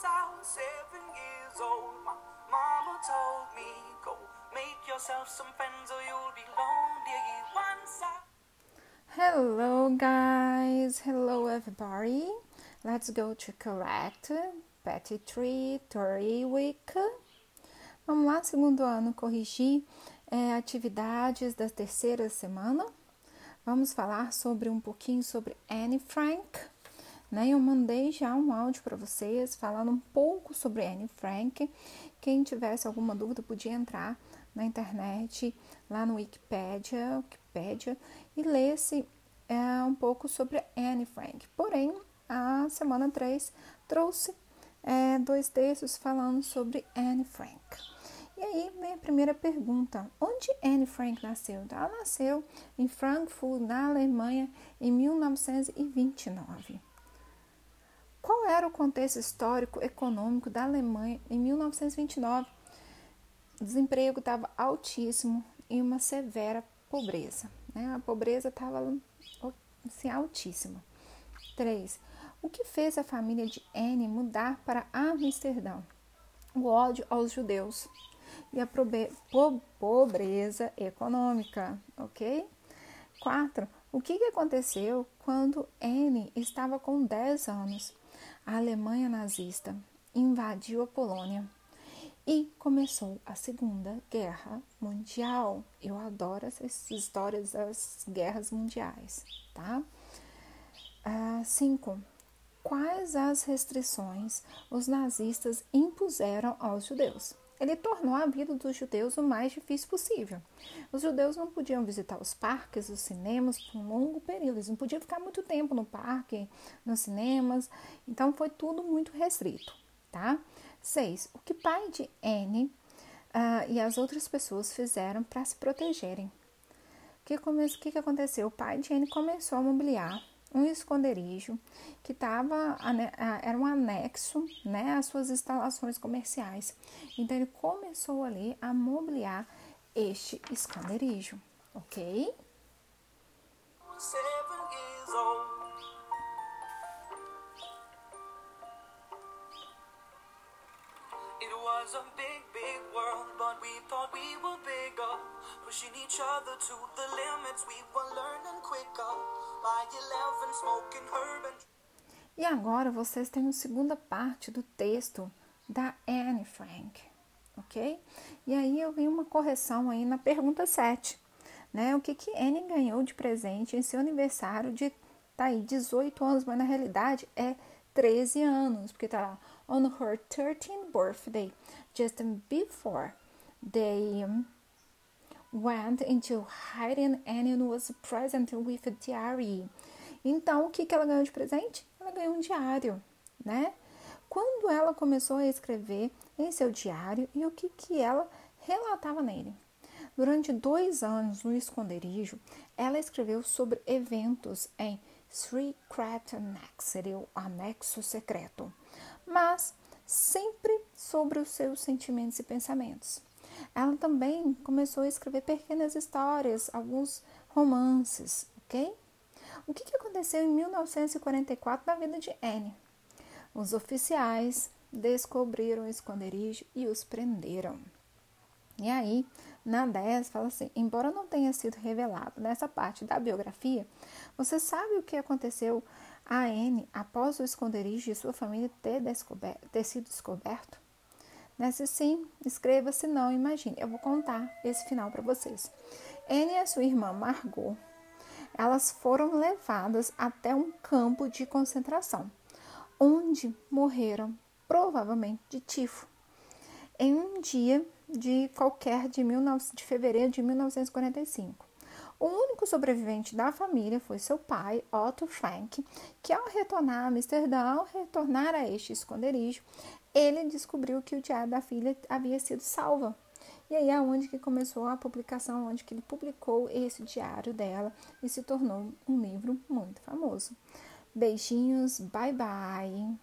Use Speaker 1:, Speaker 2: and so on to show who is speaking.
Speaker 1: since seven years old. My mama told me, go make yourself some friends or you'll be lonely once I.
Speaker 2: Hello, guys. Hello, everybody. Let's go to correct Petitry Theory Week. Vamos lá, segundo ano, corrigir é, atividades da terceira semana. Vamos falar sobre um pouquinho sobre Anne Frank. Né? Eu mandei já um áudio para vocês falando um pouco sobre Anne Frank. Quem tivesse alguma dúvida podia entrar na internet, lá no Wikipedia, Wikipedia e lesse é, um pouco sobre Anne Frank. Porém, a semana 3 trouxe é, dois textos falando sobre Anne Frank. E aí vem a primeira pergunta: onde Anne Frank nasceu? Ela nasceu em Frankfurt, na Alemanha, em 1929. Qual era o contexto histórico econômico da Alemanha em 1929? O desemprego estava altíssimo e uma severa pobreza. Né? A pobreza estava assim, altíssima. 3. O que fez a família de Anne mudar para Amsterdã? O ódio aos judeus e a pobreza econômica, ok? 4. O que, aconteceu quando Anne estava com 10 anos? A Alemanha nazista invadiu a Polônia e começou a Segunda Guerra Mundial. Eu adoro essas histórias das guerras mundiais, tá? 5. Uh, Quais as restrições os nazistas impuseram aos judeus? Ele tornou a vida dos judeus o mais difícil possível. Os judeus não podiam visitar os parques, os cinemas por um longo período, eles não podiam ficar muito tempo no parque, nos cinemas, então foi tudo muito restrito, tá? 6. O que pai de Anne uh, e as outras pessoas fizeram para se protegerem? O que, que, que aconteceu? O pai de Anne começou a mobiliar um esconderijo que tava, era um anexo né, às suas instalações comerciais. Então ele começou ali a mobiliar este esconderijo, ok?
Speaker 1: Was a big, big world, but we thought we were bigger. Pushing each other to the limits, we were learning quicker. By 11, smoking herb and...
Speaker 2: E agora vocês têm a segunda parte do texto da Anne Frank, ok? E aí eu vi uma correção aí na pergunta 7, né? O que que Anne ganhou de presente em seu aniversário de, tá aí, 18 anos, mas na realidade é 13 anos, porque tá lá, on her 13th birthday, just before they went into hiding and was present with a diary. Então, o que, que ela ganhou de presente? Ela ganhou um diário, né? Quando ela começou a escrever em seu diário e o que, que ela relatava nele. Durante dois anos no esconderijo, ela escreveu sobre eventos em Secret Annex, seria o anexo secreto, mas sempre sobre os seus sentimentos e pensamentos. Ela também começou a escrever pequenas histórias, alguns romances, ok? O que, que aconteceu em 1944 na vida de Anne? Os oficiais descobriram o esconderijo e os prenderam. E aí, na 10, fala assim: embora não tenha sido revelado nessa parte da biografia, você sabe o que aconteceu a Anne após o esconderijo de sua família ter, ter sido descoberto? Nessa sim, escreva se não, imagine. Eu vou contar esse final para vocês. Anne e sua irmã Margot, elas foram levadas até um campo de concentração, onde morreram provavelmente de tifo. Um dia de qualquer de, 19, de fevereiro de 1945. O único sobrevivente da família foi seu pai, Otto Frank, que ao retornar a Amsterdã, ao retornar a este esconderijo, ele descobriu que o diário da filha havia sido salva. E aí é onde que começou a publicação, onde que ele publicou esse diário dela e se tornou um livro muito famoso. Beijinhos, bye bye!